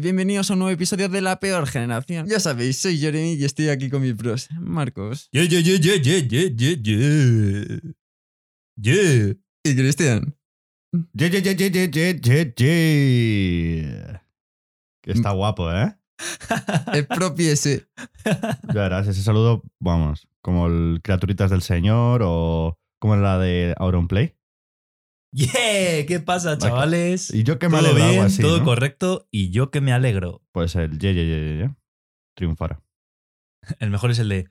Bienvenidos a un nuevo episodio de La Peor Generación. Ya sabéis, soy Jeremy y estoy aquí con mis bros. Marcos Yeah, yeah, yeah, yeah, yeah, yeah, yeah, yeah. Yeah. y Cristian. Que está guapo, ¿eh? Expropiese. Ya verás, ese saludo, vamos, como el Criaturitas del Señor o como la de Auronplay. Yeah, ¿qué pasa, chavales? Y yo que me todo alegro, bien, algo así, todo ¿no? correcto y yo que me alegro. Pues el ye, ye, ye, ye, ye. Triunfara. El mejor es el de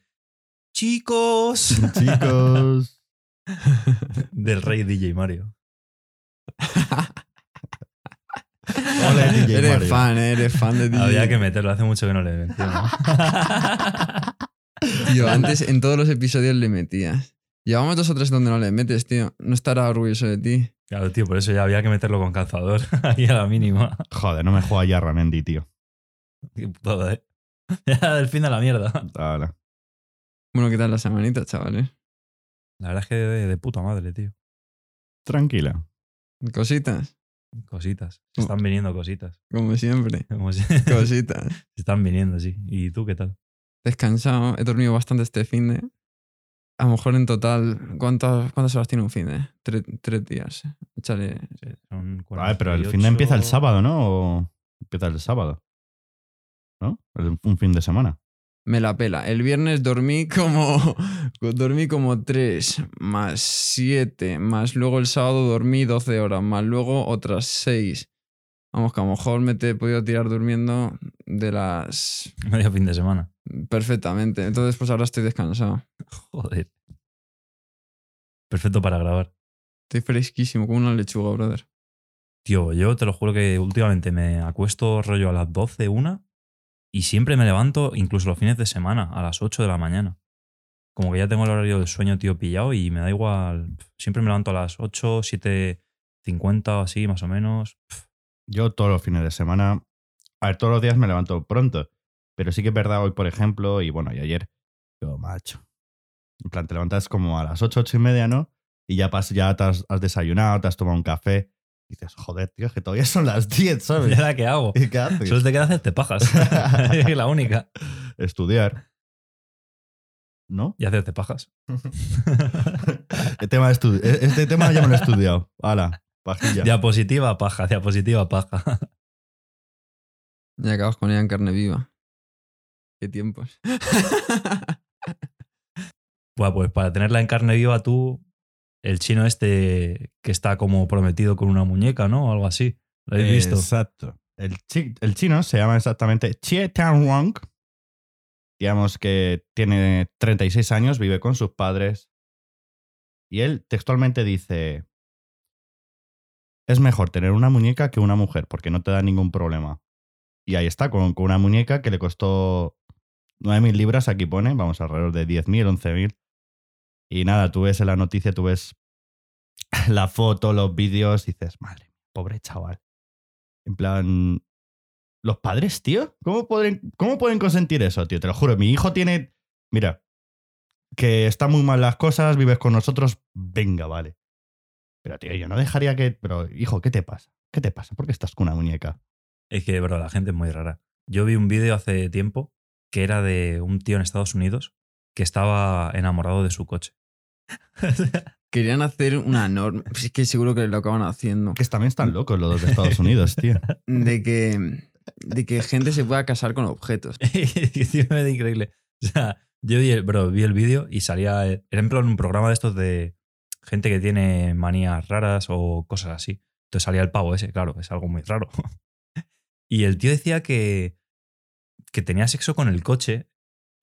chicos Chicos. del rey DJ Mario. Ole, DJ Eres Mario. fan, eh, eres fan de DJ. Había que meterlo, hace mucho que no le menciono. Tío, antes en todos los episodios le metías. Llevamos dos o tres donde no le metes, tío. No estará orgulloso de ti. Claro, tío, por eso ya había que meterlo con calzador ahí a la mínima. Joder, no me juega ya Ramendi, tío. Qué putada, ¿eh? Ya del fin de la mierda. Ahora. Bueno, ¿qué tal la semanita, chavales? La verdad es que de, de puta madre, tío. Tranquila. Cositas, Cositas. Se están viniendo cositas. como siempre. Como si- se Cositas. están viniendo, sí. ¿Y tú qué tal? Descansado, he dormido bastante este fin de. A lo mejor en total, ¿cuántas, cuántas horas tiene un fin de? Tres, tres días. Échale. Sí, son A ver, pero el fin de empieza el 48. sábado, ¿no? ¿O empieza el sábado? ¿No? Un fin de semana. Me la pela. El viernes dormí como. dormí como tres, más siete, más luego el sábado dormí 12 horas, más luego otras seis. Vamos, que a lo mejor me te he podido tirar durmiendo de las. Medio fin de semana. Perfectamente. Entonces, pues ahora estoy descansado. Joder. Perfecto para grabar. Estoy fresquísimo, como una lechuga, brother. Tío, yo te lo juro que últimamente me acuesto rollo a las 12, una y siempre me levanto, incluso los fines de semana, a las 8 de la mañana. Como que ya tengo el horario del sueño, tío, pillado y me da igual. Siempre me levanto a las 8, 7.50 o así, más o menos. Yo todos los fines de semana, a ver, todos los días me levanto pronto, pero sí que es verdad hoy, por ejemplo, y bueno, y ayer, yo, macho. En plan, te levantas como a las 8, 8 y media, ¿no? Y ya, pas, ya te has, has desayunado, te has tomado un café. Y dices, joder, tío, es que todavía son las 10, ¿Y ¿sabes? ahora qué hago? ¿Y qué haces? Solo te queda hacerte pajas. Es la única. Estudiar. ¿No? Y hacerte pajas. El tema de e- este tema ya me lo he estudiado. Hala, pajilla. Diapositiva, paja, diapositiva, paja. Y acabas con ella en carne viva. Qué tiempos. Bueno, pues para tenerla en carne viva tú, el chino este que está como prometido con una muñeca, ¿no? Algo así. ¿Lo habéis visto? Exacto. El, el chino se llama exactamente Chie Tan Wang. Digamos que tiene 36 años, vive con sus padres. Y él textualmente dice: Es mejor tener una muñeca que una mujer, porque no te da ningún problema. Y ahí está, con, con una muñeca que le costó 9.000 libras, aquí pone, vamos, alrededor de 10.000, 11.000. Y nada, tú ves en la noticia, tú ves la foto, los vídeos, dices, madre, pobre chaval. En plan, los padres, tío, ¿cómo pueden, ¿cómo pueden consentir eso, tío? Te lo juro, mi hijo tiene, mira, que están muy mal las cosas, vives con nosotros, venga, vale. Pero, tío, yo no dejaría que, pero, hijo, ¿qué te pasa? ¿Qué te pasa? ¿Por qué estás con una muñeca? Es que, bro, la gente es muy rara. Yo vi un vídeo hace tiempo que era de un tío en Estados Unidos que estaba enamorado de su coche. Querían hacer una norma. Es que seguro que lo acaban haciendo. Que también están locos los de Estados Unidos, tío. De que. De que gente se pueda casar con objetos. Tío, me da increíble. O sea, yo vi el, bro, vi el vídeo y salía. Era en plan un programa de estos de gente que tiene manías raras o cosas así. Entonces salía el pavo ese, claro, es algo muy raro. Y el tío decía que, que tenía sexo con el coche.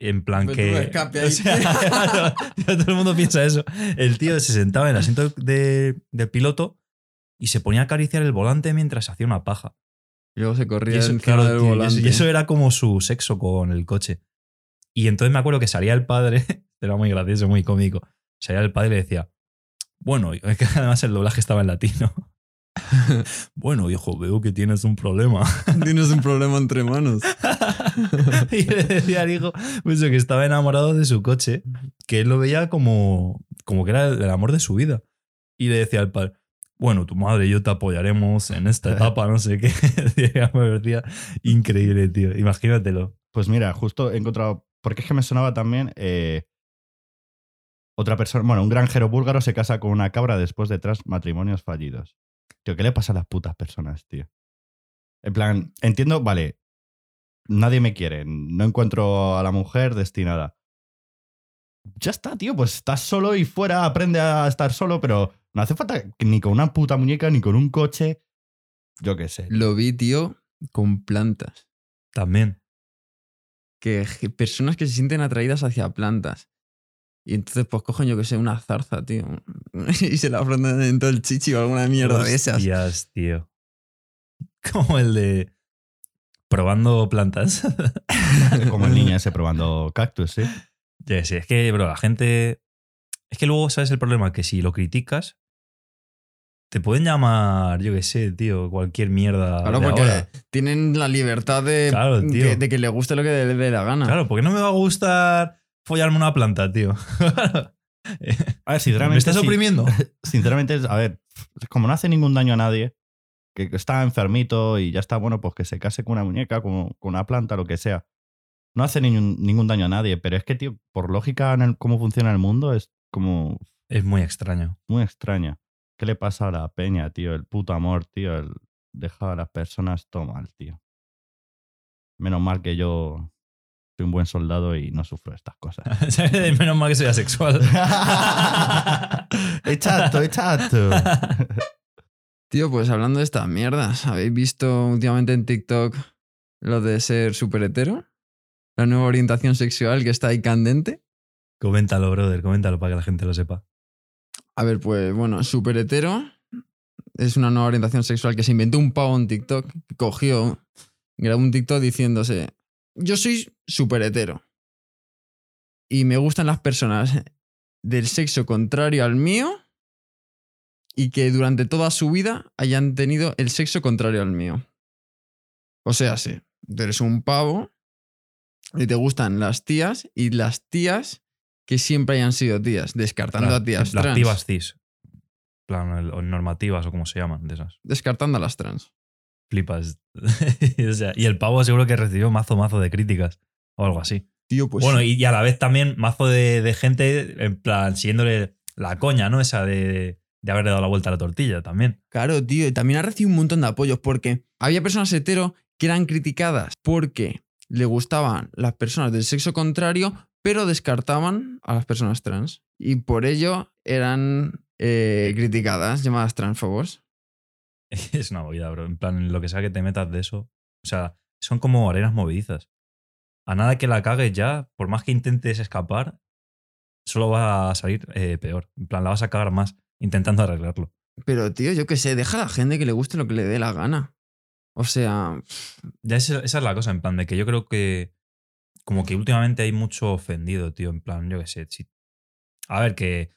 En plan Pues que. ahí. o sea, claro, todo el mundo piensa eso. El tío se sentaba en el asiento de- del piloto y se ponía a acariciar el volante mientras hacía una paja. Y luego se Y corría eso, encima claro, del tío, y volante. eso- y eso era como su sexo con el coche. Y entonces me acuerdo que salía el padre, era muy gracioso, muy cómico. Salía el padre y le decía, bueno, es que además el doblaje estaba en latino. bueno, hijo, veo que tienes un problema. Tienes un problema entre manos. y le decía al hijo pues, que estaba enamorado de su coche, que él lo veía como, como que era el amor de su vida. Y le decía al padre, bueno, tu madre y yo te apoyaremos en esta etapa, no sé qué. me parecía increíble, tío. Imagínatelo. Pues mira, justo he encontrado. Porque es que me sonaba también. eh, otra persona. Bueno, un granjero búlgaro se casa con una cabra después de tres matrimonios fallidos. Tío, ¿qué le pasa a las putas personas, tío? En plan, entiendo, vale. Nadie me quiere. No encuentro a la mujer destinada. Ya está, tío. Pues estás solo y fuera, aprende a estar solo, pero no hace falta ni con una puta muñeca, ni con un coche. Yo qué sé. Lo vi, tío, con plantas. También. Que personas que se sienten atraídas hacia plantas. Y entonces, pues cogen, yo que sé, una zarza, tío. Y se la frondan en todo el chichi o alguna mierda de esas. Tío. Como el de probando plantas. Como el niño ese probando cactus, ¿sí? Ya sé, es que, bro, la gente. Es que luego, ¿sabes el problema? Que si lo criticas, te pueden llamar, yo qué sé, tío, cualquier mierda. Claro, de porque ahora. tienen la libertad de, Claro, tío. que, de que le guste lo que le dé la gana. Claro, porque no me va a gustar follarme una planta, tío. A ver, sinceramente. ¿Me estás sí. oprimiendo? Sinceramente, a ver, como no hace ningún daño a nadie, que está enfermito y ya está bueno, pues que se case con una muñeca, con, con una planta, lo que sea. No hace ningún, ningún daño a nadie, pero es que, tío, por lógica en el, cómo funciona el mundo, es como Es muy extraño. muy extraña. ¿Qué le pasa a la peña, tío? El puto amor, tío, el dejar a las personas todo mal, tío. Menos mal que yo soy un buen soldado y no sufro estas cosas. Menos mal que soy asexual. Exacto, exacto. Tío, pues hablando de estas mierdas, ¿habéis visto últimamente en TikTok lo de ser super hetero? La nueva orientación sexual que está ahí candente. coméntalo, brother, coméntalo para que la gente lo sepa. A ver, pues bueno, super hetero es una nueva orientación sexual que se inventó un pavo en TikTok, cogió, grabó un TikTok diciéndose, yo soy super hetero y me gustan las personas del sexo contrario al mío y que durante toda su vida hayan tenido el sexo contrario al mío. O sea, sí, eres un pavo y te gustan las tías y las tías que siempre hayan sido tías, descartando Las- a tías Las trans. tibas cis. plan, o normativas o como se llaman, de esas. Descartando a las trans. Flipas. O sea, y el pavo seguro que recibió mazo, mazo de críticas o algo así. Tío, pues. bueno, y, y a la vez también mazo de, de gente, en plan, siguiéndole la coña, ¿no? Esa de, de haberle dado la vuelta a la tortilla también. Claro, tío, y también ha recibido un montón de apoyos porque había personas hetero que eran criticadas porque le gustaban las personas del sexo contrario, pero descartaban a las personas trans. Y por ello eran eh, criticadas, llamadas transfobos. Es una movida, bro. En plan, lo que sea que te metas de eso. O sea, son como arenas movedizas. A nada que la cagues ya, por más que intentes escapar, solo va a salir eh, peor. En plan, la vas a cagar más intentando arreglarlo. Pero, tío, yo qué sé, deja a la gente que le guste lo que le dé la gana. O sea, Ya esa, esa es la cosa, en plan, de que yo creo que como que últimamente hay mucho ofendido, tío. En plan, yo qué sé. si- A ver, que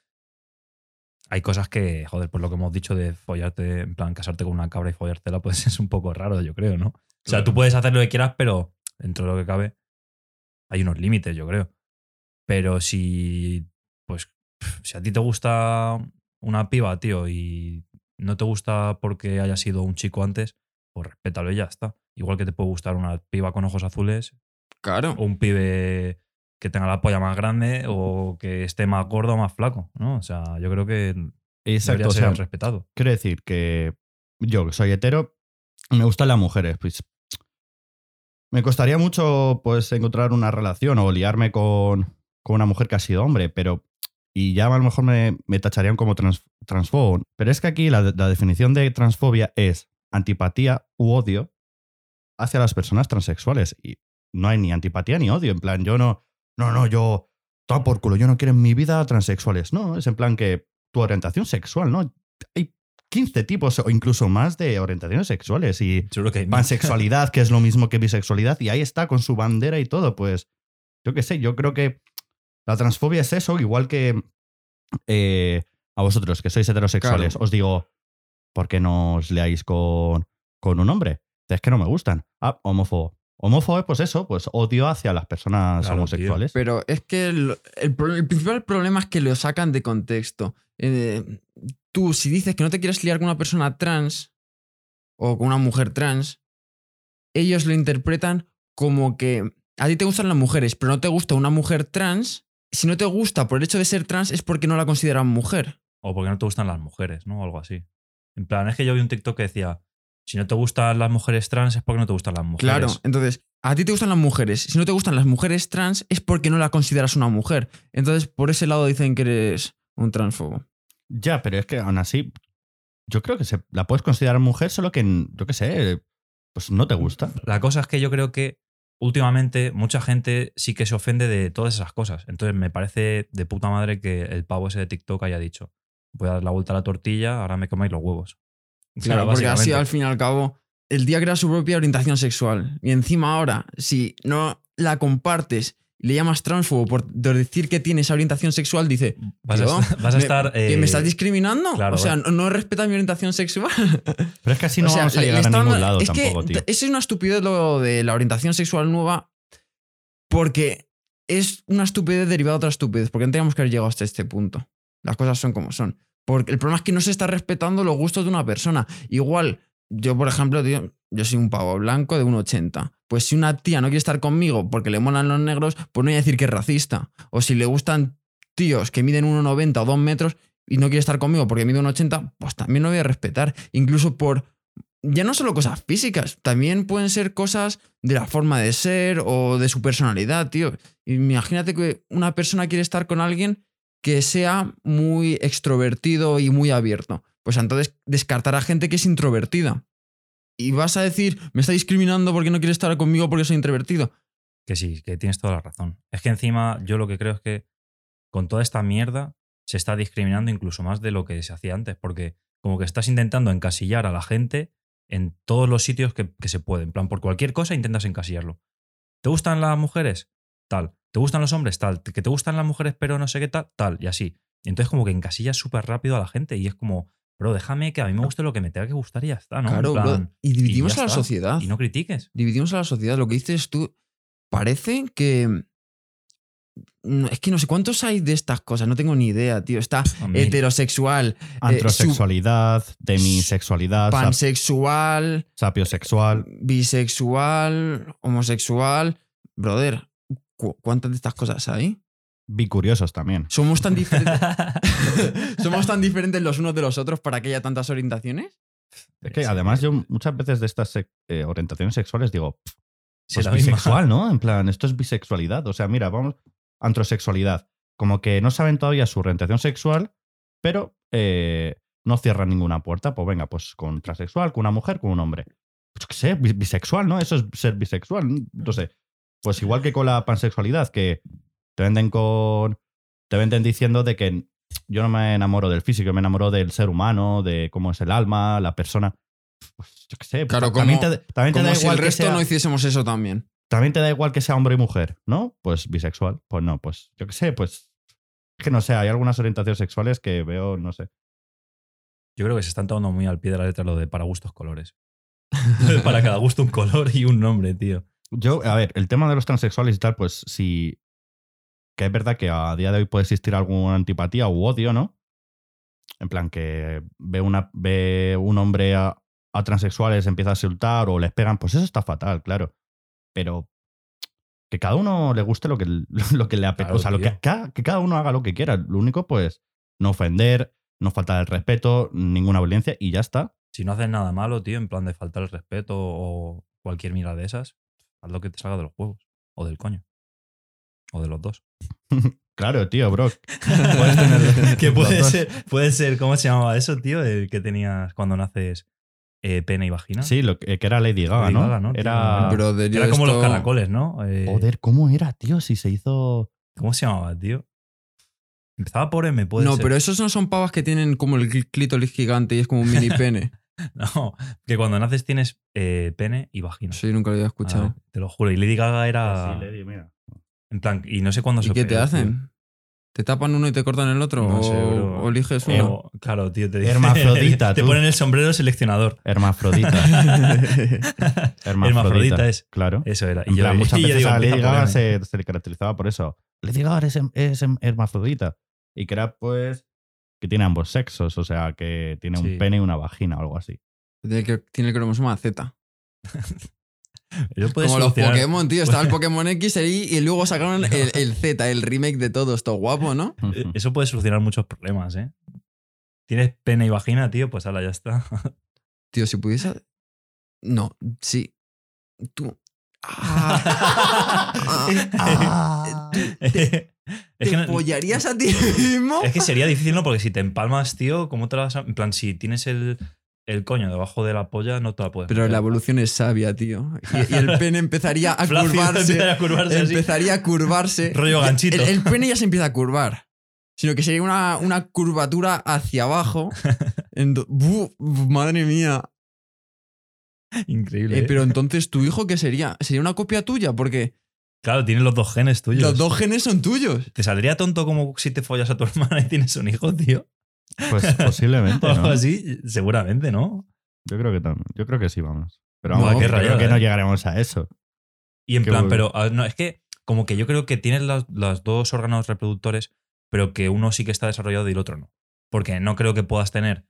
hay cosas que, joder, por lo que hemos dicho de follarte, en plan, casarte con una cabra y follártela, pues es un poco raro, yo creo, ¿no? O sea, tú puedes hacer lo que quieras, pero dentro de lo que cabe hay unos límites, yo creo. Pero si, pues, si a ti te gusta una piba, tío, y no te gusta porque haya sido un chico antes, pues respétalo y ya está. Igual que te puede gustar una piba con ojos azules claro. o un pibe que tenga la polla más grande o que esté más gordo o más flaco, ¿no? O sea, yo creo que Exacto, debería o ser sea, respetado. quiero decir que yo, que soy hetero, me gustan las mujeres. Pues me costaría mucho pues encontrar una relación o liarme con, con una mujer que ha sido hombre, pero y ya a lo mejor me, me tacharían como trans- transfobo. Pero es que aquí la, la definición de transfobia es antipatía u odio hacia las personas transexuales. Y no hay ni antipatía ni odio. En plan, yo no, no, no, yo, toma por culo, yo no quiero en mi vida transexuales. No, es en plan que tu orientación sexual, ¿no? Hay 15 tipos o incluso más de orientaciones sexuales y que pansexualidad, que es lo mismo que bisexualidad, y ahí está con su bandera y todo. Pues yo qué sé, yo creo que la transfobia es eso, igual que eh, a vosotros que sois heterosexuales, Claro. os digo, ¿por qué no os leáis con, con un hombre? Es que no me gustan. Ah, homófobo. Homófobo es pues eso, pues odio hacia las personas Claro, homosexuales. Pero es que el, el pro- el principal problema es que lo sacan de contexto. Eh, tú, si dices que no te quieres liar con una persona trans o con una mujer trans, ellos lo interpretan como que a ti te gustan las mujeres, pero no te gusta una mujer trans. Si no te gusta por el hecho de ser trans es porque no la consideran mujer. O porque no te gustan las mujeres, ¿no? O algo así. En plan, es que yo vi un TikTok que decía, si no te gustan las mujeres trans es porque no te gustan las mujeres. Claro, entonces, a ti te gustan las mujeres. Si no te gustan las mujeres trans es porque no la consideras una mujer. Entonces, por ese lado dicen que eres un transfobo. Ya, pero es que aún así, yo creo que se, la puedes considerar mujer, solo que, yo qué sé, pues no te gusta. La cosa es que yo creo que últimamente mucha gente sí que se ofende de todas esas cosas. Entonces me parece de puta madre que el pavo ese de TikTok haya dicho, voy a dar la vuelta a la tortilla, ahora me coméis los huevos. O sea, Claro, porque así al fin y al cabo, el día crea su propia orientación sexual. Y encima ahora, si no la compartes le llamas transfobo por decir que tiene esa orientación sexual, dice, vas, a, "Tío, est- vas a me- estar... ¿que eh, me estás discriminando? claro, o sea, va- no, no respetas mi orientación sexual. Pero es que así no O sea, vamos a le- le llegar a ningún dando- lado es tampoco, que tío. Eso es una estupidez lo de la orientación sexual nueva porque es una estupidez derivada de otra estupidez, porque no teníamos que haber llegado hasta este punto. Las cosas son como son. Porque el problema es que no se está respetando los gustos de una persona. Igual, yo, por ejemplo, tío, yo soy un pavo blanco de 1,80. Pues si una tía no quiere estar conmigo porque le molan los negros, pues no voy a decir que es racista. O si le gustan tíos que miden 1,90 o 2 metros y no quiere estar conmigo porque mide 1,80, pues también lo voy a respetar. Incluso por ya no solo cosas físicas, también pueden ser cosas de la forma de ser o de su personalidad, tío. Imagínate que una persona quiere estar con alguien que sea muy extrovertido y muy abierto. Pues entonces descartará gente que es introvertida. Y vas a decir, me está discriminando porque no quiere estar conmigo porque soy introvertido. Que sí, que tienes toda la razón. Es que encima yo lo que creo es que con toda esta mierda se está discriminando incluso más de lo que se hacía antes, porque como que estás intentando encasillar a la gente en todos los sitios que, que se puede. En plan, por cualquier cosa intentas encasillarlo. ¿Te gustan las mujeres? Tal. ¿Te gustan los hombres? Tal. ¿Que te gustan las mujeres pero no sé qué tal? Tal. Y así. Y entonces como que encasillas súper rápido a la gente y es como, bro, déjame que a mí me guste lo que me tenga que gustar y ya está, ¿no? Claro, bro. Y dividimos a la está. sociedad. Y no critiques. Dividimos a la sociedad. Lo que dices tú, parece que... no, Es que no sé cuántos hay de estas cosas, no tengo ni idea, tío. Está heterosexual, Antrosexualidad, demisexualidad, pansexual, sapiosexual. bisexual, homosexual. Brother, ¿cu- ¿cuántas de estas cosas hay? Bicuriosos también. ¿Somos tan diferentes, ¿Somos tan diferentes los unos de los otros para que haya tantas orientaciones? Es que además yo muchas veces de estas eh, orientaciones sexuales digo, "Pff, Sí, pues misma. bisexual, ¿no? En plan, esto es bisexualidad. O sea, mira, vamos, antrosexualidad. Como que no saben todavía su orientación sexual, pero eh, no cierran ninguna puerta. Pues venga, pues con transexual, con una mujer, con un hombre. Pues qué sé, bis- bisexual, ¿no? Eso es ser bisexual. No sé. Pues igual que con la pansexualidad, que te venden con. Te venden diciendo de que yo no me enamoro del físico, me enamoro del ser humano, de cómo es el alma, la persona. Pues yo qué sé. pues, Claro, también te, también te da si igual el que resto sea- no hiciésemos eso también. también te da igual que sea hombre y mujer, ¿no? Pues bisexual. Pues no, pues yo qué sé, pues. Es que no sé, hay algunas orientaciones sexuales que veo, no sé. Yo creo que se están tomando muy al pie de la letra lo de para gustos colores. para cada gusto un color y un nombre, tío. Yo, a ver, el tema de los transexuales y tal, pues sí. Que es verdad que a día de hoy puede existir alguna antipatía u odio, ¿no? En plan, que ve, una, ve un hombre a, a transexuales, empieza a insultar o les pegan, pues eso está fatal, claro. Pero que cada uno le guste lo que, lo que le apetece. Claro, o sea, lo que, cada uno haga lo que quiera. Lo único, pues, no ofender, no faltar el respeto, ninguna violencia y ya está. Si no haces nada malo, tío, en plan de faltar el respeto o cualquier mira de esas, haz lo que te salga de los huevos. O del coño. O de los dos. Claro, tío, bro. Puedes tener que puede ser, puede ser, ¿cómo se llamaba eso, tío? El que tenías cuando naces eh, pene y vagina. Sí, lo que, que era Lady Gaga, Lady ¿no? Gaga, ¿no? Era. Brother, Era como los caracoles, ¿no? Eh, Joder, ¿cómo era, tío? Si se hizo. ¿Cómo se llamaba, tío? Empezaba por M, puede No, ser. pero esos no son pavas que tienen como el cl- clítoris gigante y es como un mini pene. No, que cuando naces tienes eh, pene y vagina. Eso yo nunca lo había escuchado. ver, te lo juro. Y Lady Gaga era. Sí, Lady, mira. En plan, y no sé cuándo ¿Y se qué te tío. hacen? ¿Te tapan uno y te cortan el otro? No o, sé, bro. o eliges Eh, uno? O- claro, tío, te dicen- Hermafrodita, te tú. ponen el sombrero seleccionador. Hermafrodita. Hermafrodita es. Claro. Eso era. En Y yo, plan, muchas y yo veces digo, a Lady empieza Gaga se, se le caracterizaba por eso. Lady Gaga es, es hermafrodita. Y que era, pues, que tiene ambos sexos. O sea, que tiene Sí. un pene y una vagina o algo así. Tiene que- tiene el cromosoma Z. Como los Pokémon, tío. Estaba el Pokémon X ahí y luego sacaron el, el Z, el remake de todo esto guapo, ¿no? Eh, Eso puede solucionar muchos problemas, ¿eh? Tienes pene y vagina, tío, pues ala, ya está. Tío, si pudiese. No, sí. Tú. Ah, ah, es, ¿Te que no- follarías a ti mismo? es que sería difícil, ¿no? Porque si te empalmas, tío, ¿cómo te la vas a.? En plan, si tienes el, el coño debajo de la polla, no te la puedes. Pero meter. la evolución es sabia, tío. Y, y el pene empezaría a curvarse. a empezaría a curvarse. Rollo ganchito. El, el pene ya se empieza a curvar. Sino que sería una, una curvatura hacia abajo. Madre mía. Increíble. Eh, ¿eh? pero entonces, ¿tu hijo qué sería? ¿Sería una copia tuya? Porque Claro, tienes los dos genes tuyos. los dos genes son tuyos. ¿Te saldría tonto como si te follas a tu hermana y tienes un hijo, tío? Pues posiblemente, ¿no? así, seguramente, ¿no? Yo creo que tam- yo creo que sí, vamos. Pero No, vamos, qué yo creo que no ¿eh? llegaremos a eso. Y en Qué plan, bueno. pero ah, no, es que como que yo creo que tienes las- los dos órganos reproductores, pero que uno sí que está desarrollado y el otro no. Porque no creo que puedas tener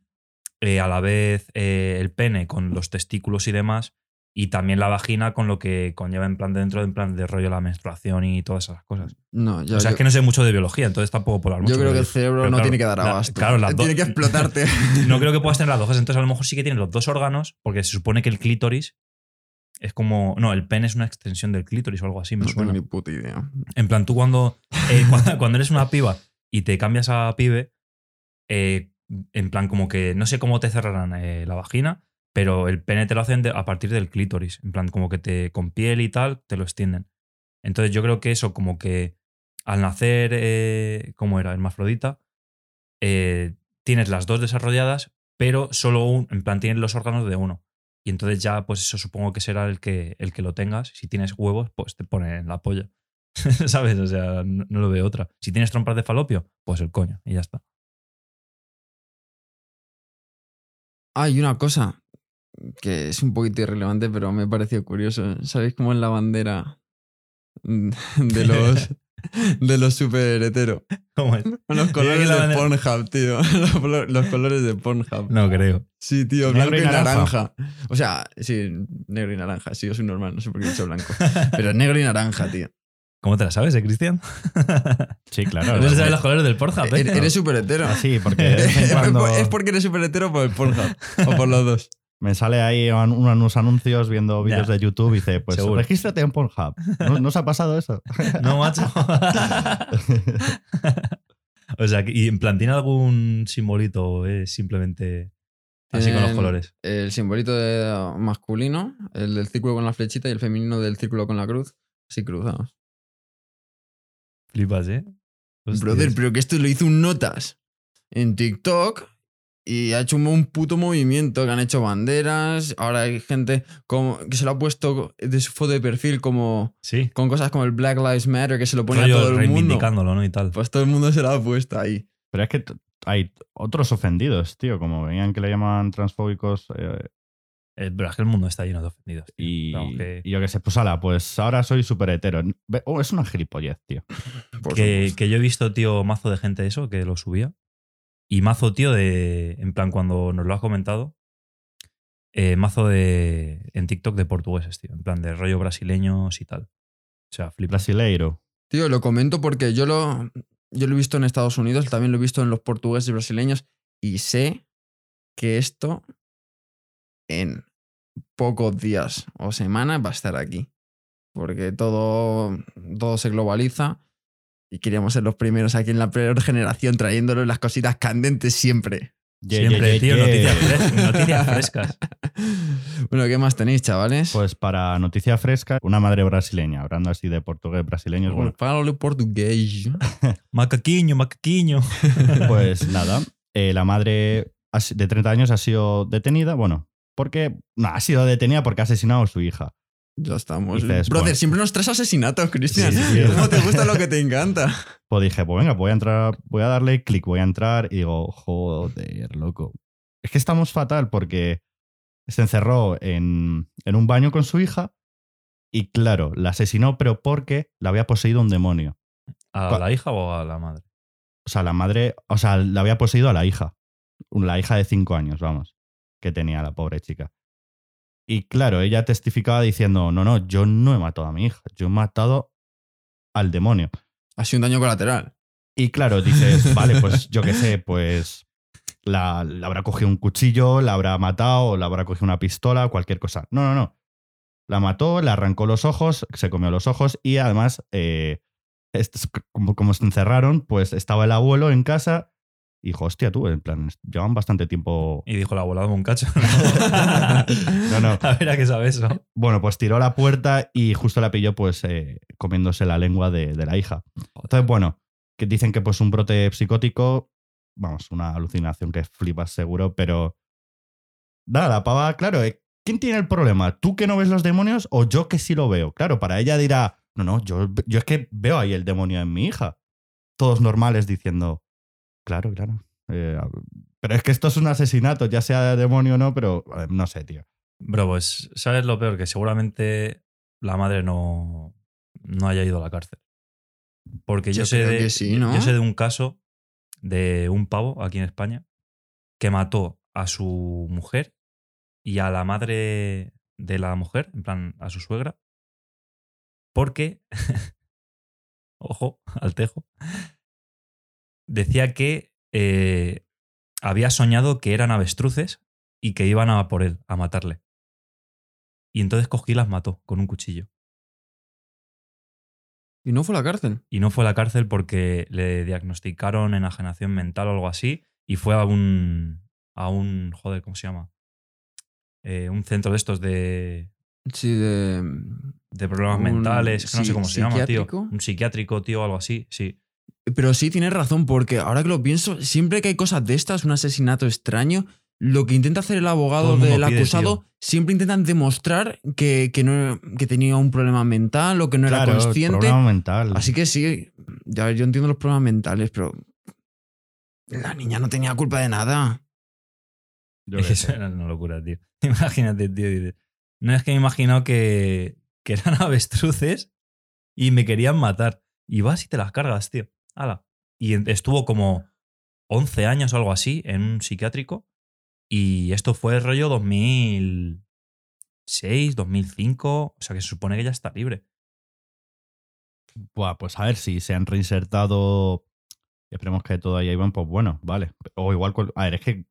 eh, a la vez eh, el pene con los testículos y demás, y también la vagina con lo que conlleva en plan de dentro, en plan de rollo la menstruación y todas esas cosas. No, ya, o sea, yo, es que no sé mucho de biología, entonces tampoco puedo hablar mucho. yo creo que el cerebro no claro, tiene que dar la- abasto. claro, las tiene que explotarte. no creo que puedas tener las dos. Entonces, a lo mejor sí que tienes los dos órganos, porque se supone que el clítoris es como. No, el pene es una extensión del clítoris o algo así, me no tengo suena. ni puta idea. En plan, tú cuando, eh, cuando, cuando eres una piba y te cambias a pibe, eh, en plan, como que no sé cómo te cerrarán eh, la vagina, pero el pene te lo hacen a partir del clítoris. En plan, como que te con piel y tal, te lo extienden. Entonces, yo creo que eso, como que al nacer, eh, ¿cómo era? Hermafrodita, eh, tienes las dos desarrolladas, pero solo un, en plan, tienes los órganos de uno. Y entonces ya, pues eso supongo que será el que, el que lo tengas. Si tienes huevos, pues te pone en la polla. ¿Sabes? O sea, no, no lo veo otra. Si tienes trompas de falopio, pues el coño, y ya está. Hay una cosa que es un poquito irrelevante, pero me ha parecido curioso. ¿Sabéis cómo es la bandera de los, de los super hetero? ¿Cómo es? Los colores de bandera- Pornhub, tío. Los, los colores de Pornhub. No creo. Sí, tío, Negro blanco y y naranja. naranja. O sea, sí, negro y naranja. Sí, yo soy normal, no sé por qué he dicho blanco. Pero es negro y naranja, tío. ¿Cómo te la sabes, eh, Cristian? Sí, claro. No se saben los colores del Pornhub, ¿eh? Eres, eres súper hetero. Ah, sí, porque cuando es porque eres súper hetero por el Pornhub. o por los dos. Me sale ahí un- unos anuncios viendo vídeos de YouTube y dice, pues Seguro. regístrate en Pornhub. ¿No, ¿No os ha pasado eso? No, macho. o sea, que- ¿y en plan tiene algún simbolito o es simplemente así con los colores? El simbolito de masculino, el del círculo con la flechita y el femenino del círculo con la cruz. Así cruzados. Flipas, ¿eh? Hostias. Brother, pero que esto lo hizo un notas en TikTok y ha hecho un, puto movimiento que han hecho banderas. Ahora hay gente como, que se lo ha puesto de su foto de perfil como Sí. con cosas como el Black Lives Matter que se lo pone a Rollo todo el mundo. reivindicándolo, ¿no? Y tal. Pues todo el mundo se lo ha puesto ahí. Pero es que hay otros ofendidos, tío, como veían que le llaman transfóbicos eh, Eh, pero es que el mundo está lleno de ofendidos. tío. y, que, yo qué sé, pues ala, pues ahora soy súper hetero. Oh, es una gilipollez, tío. Que, que yo he visto, tío, mazo de gente eso, que lo subía. Y mazo, tío, de. En plan, cuando nos lo has comentado. eh, mazo de. En TikTok de portugueses, tío. En plan, de rollo brasileños y tal. O sea, flipas. Brasileiro. Tío, lo comento porque yo lo, yo lo he visto en Estados Unidos, también lo he visto en los portugueses y brasileños y sé que esto en pocos días o semanas va a estar aquí. Porque todo, todo se globaliza y queríamos ser los primeros aquí en la peor generación trayéndole las cositas candentes siempre. Siempre, tío, noticias, fres- noticias frescas. bueno, ¿qué más tenéis, chavales? Pues para noticia fresca, una madre brasileña, hablando así de portugués brasileños, bueno, Falo portugués. Macaquiño, macaquiño. pues nada, eh, la madre de 30 años ha sido detenida, bueno, porque, no, ha sido detenida porque ha asesinado a su hija. Ya estamos. Dices, Brother, bueno. siempre nos traes asesinatos, Cristian. Sí, sí. ¿Cómo te gusta lo que te encanta? Pues dije, pues venga, voy a entrar, voy a darle clic, voy a entrar y digo, joder, loco. Es que estamos fatal porque se encerró en, en un baño con su hija y claro, la asesinó, pero porque la había poseído un demonio. ¿A la hija o a la madre? O sea, la madre, o sea, la había poseído a la hija. La hija de cinco años, vamos, que tenía la pobre chica. Y claro, ella testificaba diciendo, no, no, yo no he matado a mi hija, yo he matado al demonio. Ha sido un daño colateral. Y claro, dices, vale, pues yo qué sé, pues la, la habrá cogido un cuchillo, la habrá matado, la habrá cogido una pistola, cualquier cosa. No, no, no. La mató, le arrancó los ojos, se comió los ojos y además, eh, como se encerraron, pues estaba el abuelo en casa y dijo, hostia, tú, en plan, llevan bastante tiempo. Y dijo la abuela, dame un cacho. No, no. A ver a qué sabe eso. Bueno, pues tiró la puerta y justo la pilló, pues, eh, comiéndose la lengua de, de la hija. Entonces, bueno, que dicen que pues un brote psicótico, vamos, una alucinación que flipas seguro, pero. Nada, la pava, claro, eh, ¿quién tiene el problema? ¿Tú que no ves los demonios o yo que sí lo veo? Claro, para ella dirá, no, no, yo, yo es que veo ahí el demonio en mi hija. Todos normales diciendo, claro, claro. eh, pero es que esto es un asesinato, ya sea demonio o no, pero eh, no sé, tío. Bro, pues, ¿sabes lo peor? Que seguramente la madre no, no haya ido a la cárcel. Porque yo, Yo sé de, que sí, ¿no? yo sé de un caso de un pavo aquí en España que mató a su mujer y a la madre de la mujer, en plan, a su suegra, porque, ojo, al tejo, decía que eh, había soñado que eran avestruces y que iban a por él, a matarle. Y entonces cogí y las mató con un cuchillo. Y no fue a la cárcel. Y no fue a la cárcel porque le diagnosticaron enajenación mental o algo así y fue a un, a un, joder, ¿cómo se llama? Eh, un centro de estos de, Sí, de. de problemas mentales, que no sé cómo se llama, tío. Un psiquiátrico, tío, algo así, sí. Pero sí tienes razón, porque ahora que lo pienso, siempre que hay cosas de estas, un asesinato extraño, lo que intenta hacer el abogado el del acusado, siempre intentan demostrar que, que, no, que tenía un problema mental o que no Claro, era consciente. Problema mental. Así que sí, ya yo entiendo los problemas mentales, pero la niña no tenía culpa de nada. Yo Es que eso era una locura, tío. Imagínate, tío. No es que me he imaginado que, que eran avestruces y me querían matar. Y vas y te las cargas, tío. Hala. Y estuvo como 11 años o algo así en un psiquiátrico. Y esto fue el rollo 2006, 2005. O sea que se supone que ya está libre. Buah, pues a ver si se han reinsertado. Esperemos que todavía iban, pues bueno, vale. O igual, a ver, es que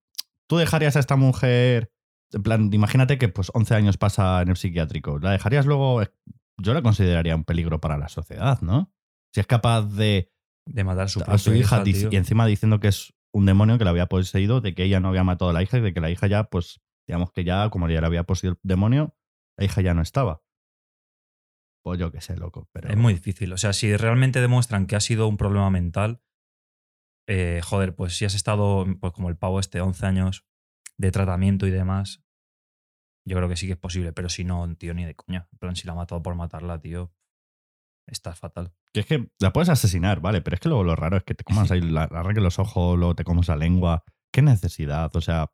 tú dejarías a esta mujer. En plan, imagínate que pues 11 años pasa en el psiquiátrico. ¿La dejarías luego? Yo la consideraría un peligro para la sociedad, ¿no? Si es capaz de De matar a su, a su hija y encima diciendo que es un demonio que la había poseído, de que ella no había matado a la hija y de que la hija ya, pues, digamos que ya, como ya la había poseído el demonio, la hija ya no estaba. Pues yo qué sé, loco. Pero... Es muy difícil. O sea, si realmente demuestran que ha sido un problema mental, eh, joder, pues si has estado, pues como el pavo este, 11 años de tratamiento y demás, yo creo que sí que es posible. Pero si no, tío, ni de coña. En plan, si la ha matado por matarla, tío, está fatal. Que es que la puedes asesinar, vale, pero es que luego lo raro es que te comas ahí, la, arranques los ojos, luego te comas la lengua. ¿Qué necesidad? O sea,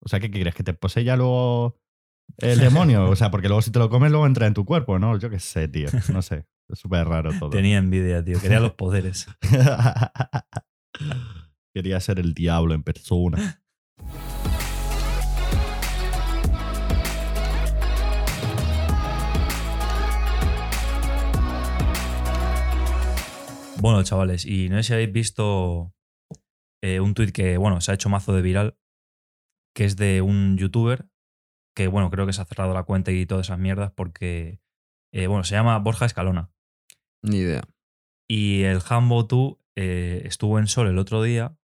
o sea, ¿qué quieres? ¿Que te posea luego el demonio? O sea, porque luego si te lo comes, luego entra en tu cuerpo, ¿no? Yo qué sé, tío. No sé. Es súper raro todo. Tenía envidia, tío. Quería los poderes. Quería ser el diablo en persona. Bueno, chavales, y no sé si habéis visto eh, un tuit que, bueno, se ha hecho mazo de viral, que es de un youtuber que, bueno, creo que se ha cerrado la cuenta y todas esas mierdas porque, eh, bueno, se llama Borja Escalona. Ni idea. Y el Hambo tú eh, estuvo en Sol el otro día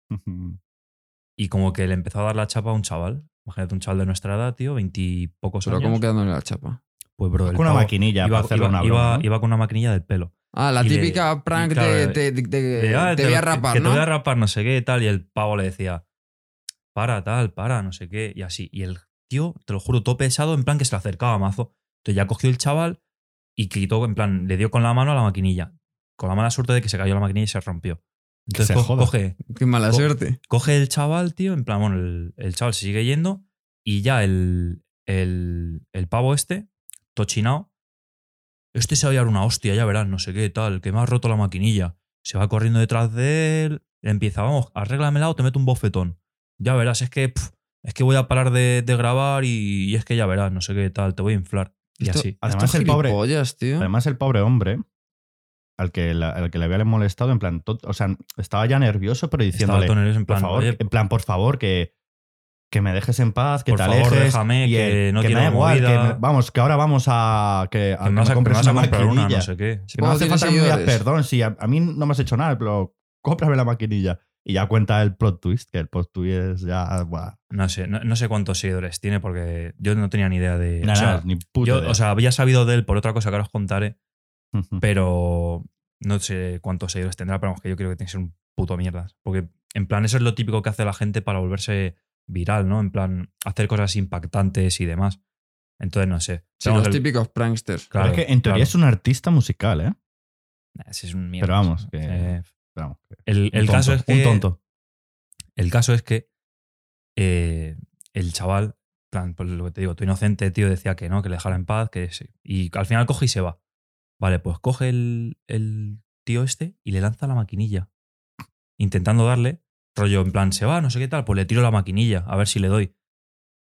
y como que le empezó a dar la chapa a un chaval. Imagínate un chaval de nuestra edad, tío, veintipocos Pero años. ¿cómo quedándole la chapa? Pues, bro, el Con una maquinilla iba, para hacerle iba- una iba- broma. ¿no? iba con una maquinilla del pelo. Ah, la le- típica prank claro, de, de- de- de- De, ah, te voy a rapar, que ¿no? te voy a rapar, no sé qué, tal. Y el pavo le decía, para, tal, para, no sé qué. Y así. Y el tío, te lo juro, todo pesado, en plan que se le acercaba mazo. Entonces ya cogió el chaval y quitó, en plan, le dio con la mano a la maquinilla. Con la mala suerte de que se cayó la maquinilla y se rompió. Entonces se co- joda. coge, Qué mala Co- suerte. coge el chaval, tío, en plan, bueno, el, el chaval se sigue yendo y ya el, el, el pavo este, tochinao, este se va a llevar una hostia, ya verás, no sé qué, tal, que me ha roto la maquinilla. Se va corriendo detrás de él, le empieza, vamos, arréglamela o te meto un bofetón. Ya verás, es que, es que voy a parar de, de grabar y, y es que ya verás, no sé qué, tal, te voy a inflar. Y Esto- así. Además, el pobre- tío. Además, el pobre hombre, al que, la- al que le había molestado, en plan, o sea, estaba ya nervioso, pero Estaba diciéndole, todo nervioso en por plan, favor, oye, en plan, por favor, que, que me dejes en paz, que Por te favor, alejes. déjame, y que no me quiero da igual, que me- vamos, que ahora vamos a que, a que que me me que me compres una comprar una, maquinilla. no sé qué. Que no hace ¿tienes falta que me digas perdón, si a, a mí no me has hecho nada, pero cómprame la maquinilla. Y ya cuenta el plot twist, que el plot twist es ya. buah, No sé, no, no sé cuántos seguidores tiene porque yo no tenía ni idea de. nada, o sea, nada, ni puta yo, idea. o sea, había sabido de él por otra cosa que ahora os contaré, pero no sé cuántos seguidores tendrá, pero vamos, que yo creo que tiene que ser un puto mierda. Porque, en plan, eso es lo típico que hace la gente para volverse viral, ¿no? En plan, hacer cosas impactantes y demás. Entonces, no sé. Sí, los el- típicos pranksters. Pero claro, es que en teoría claro. es un artista musical, ¿eh? Ese es un mierda. Pero vamos, que- Eh, Vamos, que- el un el caso tonto, es que. Un tonto. El caso es que eh, el chaval, en plan, pues lo que te digo, tu inocente tío decía que no, que le dejara en paz, que sí. Y al final coge y se va. Vale, pues coge el, el tío este y le lanza la maquinilla. Intentando darle, rollo, en plan, se va, no sé qué tal, pues le tiro la maquinilla, a ver si le doy.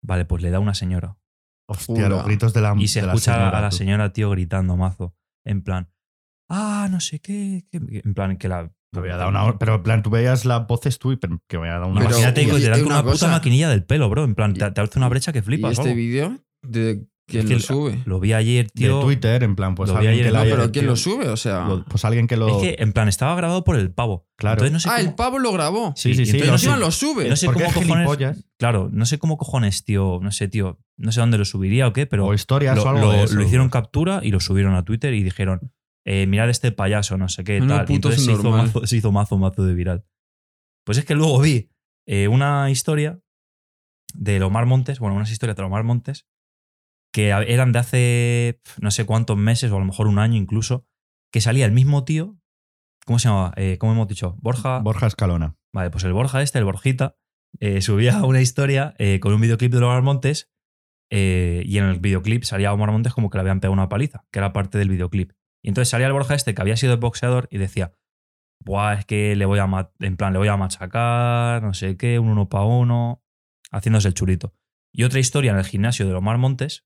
Vale, pues le da una señora. Hostia, los gritos de la Y se de la escucha señora, a la tú. señora, tío, gritando mazo. En plan, ah, no sé qué. qué", En plan, que la. Te voy a dar una- pero en plan, tú veías las voces tú y pero que voy a dar una Pero- Imagínate y- te y dan una una puta cosa- maquinilla del pelo, bro. En plan, Y- te, te hace una brecha que ¿Y flipas. este algo. vídeo? ¿De quién Es que lo sube? Lo vi ayer, de tío. Twitter, en plan, pues lo vi alguien ayer que No, haya- pero ¿quién tío. lo sube? O sea. lo- pues alguien que lo. Es que, en plan, estaba grabado por el pavo. Claro. Entonces no sé ah, cómo, el pavo lo grabó. Sí, sí, y sí, Pero entonces no encima sé- lo sube. no sé porque cómo es cojones. Claro, no sé cómo cojones, tío. No sé, tío. No sé dónde lo subiría o qué, pero o historias lo, o algo lo- de eso. lo hicieron captura y lo subieron a Twitter y dijeron, eh, mirad este payaso, no sé qué, tal. Y entonces se hizo, subnormal. mazo, se hizo mazo, mazo de viral. Pues es que luego vi eh, una historia de Omar Montes, bueno, unas historias de Omar Montes, que eran de hace no sé cuántos meses, o a lo mejor un año incluso, que salía el mismo tío. ¿Cómo se llamaba? Eh, ¿Cómo hemos dicho? Borja. Borja Escalona. Vale, pues el Borja este, el Borjita, eh, subía una historia eh, con un videoclip de Omar Montes y en el videoclip salía Omar Montes como que le habían pegado una paliza, que era parte del videoclip. Y entonces salía el Borja este que había sido boxeador y decía, Buah, es que le voy a en plan, le voy a machacar, no sé qué, un uno para uno, haciéndose el churito. Y otra historia en el gimnasio de Omar Montes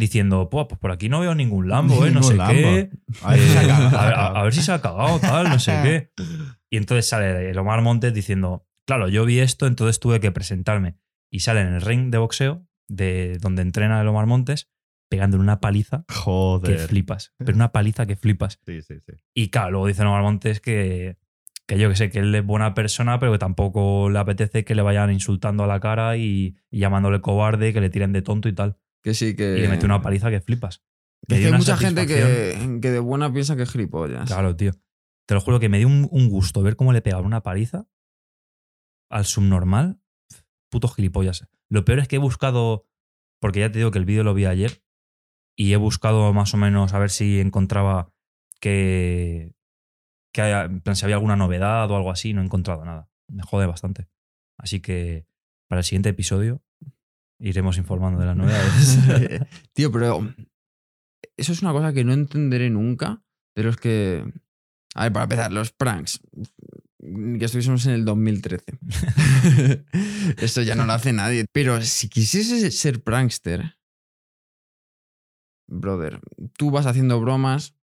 diciendo, "Buah, pues por aquí no veo ningún Lambo, ¿eh? No sé Ningún qué. A ver si se ha Eh, cagado. a, ver- a- a ver si se ha cagado, tal, no sé qué. Y entonces sale el Omar Montes diciendo, claro, yo vi esto, entonces tuve que presentarme. Y sale en el ring de boxeo, de donde entrena el Omar Montes, pegándole una paliza que Joder. flipas. Pero una paliza que flipas. Sí, sí, sí. Y claro, luego dice Omar Montes que, que yo que sé, que él es buena persona, pero que tampoco le apetece que le vayan insultando a la cara y, y llamándole cobarde, que le tiren de tonto y tal. Que sí, que. Y le mete una paliza que flipas. Es que hay mucha gente que, que de buena piensa que es gilipollas. Claro, tío. Te lo juro que me dio un, un gusto ver cómo le pegaban una paliza al subnormal. Puto gilipollas. Lo peor es que he buscado, porque ya te digo que el vídeo lo vi ayer, y he buscado más o menos a ver si encontraba que, que haya, en plan, si había alguna novedad o algo así. No he encontrado nada. Me jode bastante. Así que para el siguiente episodio iremos informando de las novedades. Tío, pero eso es una cosa que no entenderé nunca de los que... A ver, para empezar, los pranks. Que estuviésemos en el 2013. Esto ya no lo hace nadie. Pero si quisiese ser prankster, brother, tú vas haciendo bromas,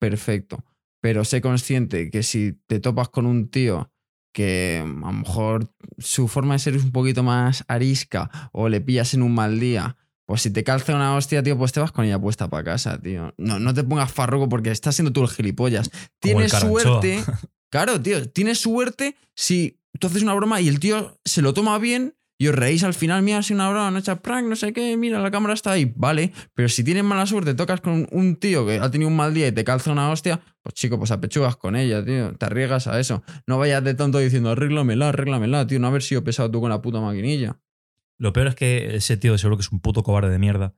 perfecto. Pero sé consciente que si te topas con un tío que a lo mejor su forma de ser es un poquito más arisca o le pillas en un mal día, pues si te calza una hostia, tío, pues te vas con ella puesta para casa, tío. No, no te pongas farroco porque estás siendo tú el gilipollas. El Tienes suerte. Claro, tío, tienes suerte si tú haces una broma y el tío se lo toma bien y os reís al final, mira, si una broma, no echa prank, no sé qué, mira, la cámara está ahí, vale. Pero si tienes mala suerte, tocas con un tío que ha tenido un mal día y te calza una hostia, pues chico, pues apechugas con ella, tío. Te arriesgas a eso. No vayas de tonto diciendo, arréglamela, arréglamela, tío, no haber sido pesado tú con la puta maquinilla. Lo peor es que ese tío seguro que es un puto cobarde de mierda.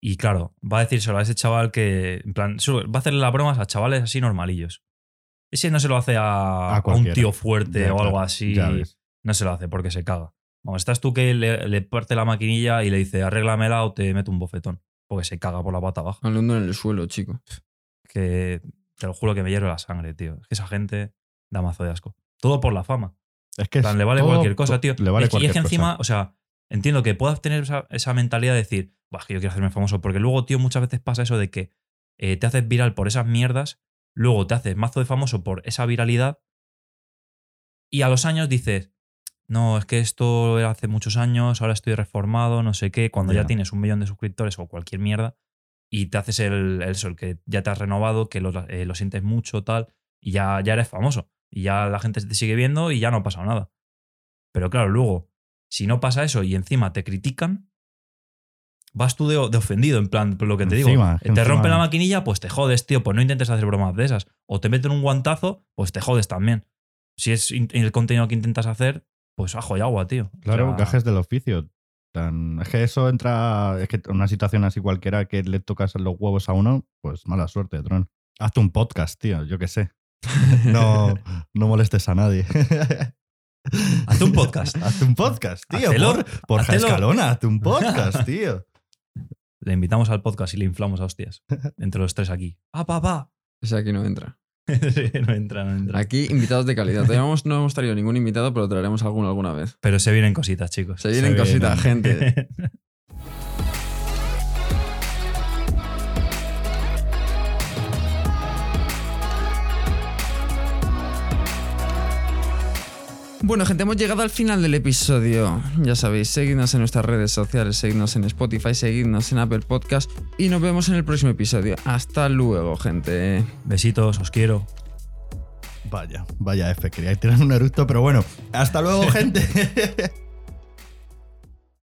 Y claro, va a decírselo a ese chaval que, en plan, va a hacerle las bromas a chavales así normalillos. Ese no se lo hace a, A a un tío fuerte Ya, o algo así. ya ves. No se lo hace porque se caga. Vamos, estás tú que le, le parte la maquinilla y le dice arréglamela o te meto un bofetón. Porque se caga por la pata baja. Hablando en el suelo, chico. Que te lo juro que me hierve la sangre, tío. Es que esa gente da mazo de asco. Todo por la fama. Es que plan, es le vale cualquier cosa, tío. Le vale Es que- y es que encima, cosa. o sea, entiendo que puedas tener esa, esa mentalidad de decir, "Buah, es que yo quiero hacerme famoso, porque luego, tío, muchas veces pasa eso de que eh, te haces viral por esas mierdas, luego te haces mazo de famoso por esa viralidad, y a los años dices, no, es que esto era hace muchos años, ahora estoy reformado, no sé qué, cuando ya, Ya. tienes un millón de suscriptores o cualquier mierda, y te haces el, el, eso, el que ya te has renovado, que lo, eh, lo sientes mucho, tal, y ya, ya eres famoso, y ya la gente te sigue viendo y ya no ha pasado nada. Pero claro, luego, si no pasa eso y encima te critican, vas tú de, de ofendido, en plan, por lo que te Encima, digo. Te encima- rompen la maquinilla, pues te jodes, tío, pues no intentes hacer bromas de esas. O te meten un guantazo, pues te jodes también. Si es el contenido que intentas hacer, pues ajo y agua, tío. O Claro, sea, gajes del oficio. Tan- es que eso entra. Es que una situación así cualquiera que le tocas los huevos a uno, pues mala suerte, Tron. Hazte un podcast, tío, yo qué sé. No, no molestes a nadie. Haz un podcast. Hazte un podcast, tío. Hacelo- por hacelo. Escalona, hazte un podcast, tío. Le invitamos al podcast y le inflamos a hostias. Entre los tres aquí. ¡Ah, papá! Ese aquí no entra. Sí, no entra, no entra. Aquí invitados de calidad. No hemos traído ningún invitado, pero traeremos alguno alguna vez. Pero se vienen cositas, chicos. Se vienen Se cositas, vienen. gente. Bueno, gente, hemos llegado al final del episodio. Ya sabéis, seguidnos en nuestras redes sociales, seguidnos en Spotify, seguidnos en Apple Podcast y nos vemos en el próximo episodio. Hasta luego, gente. Besitos, os quiero. Vaya, vaya F, quería tirar un eructo, pero bueno. Hasta luego, gente.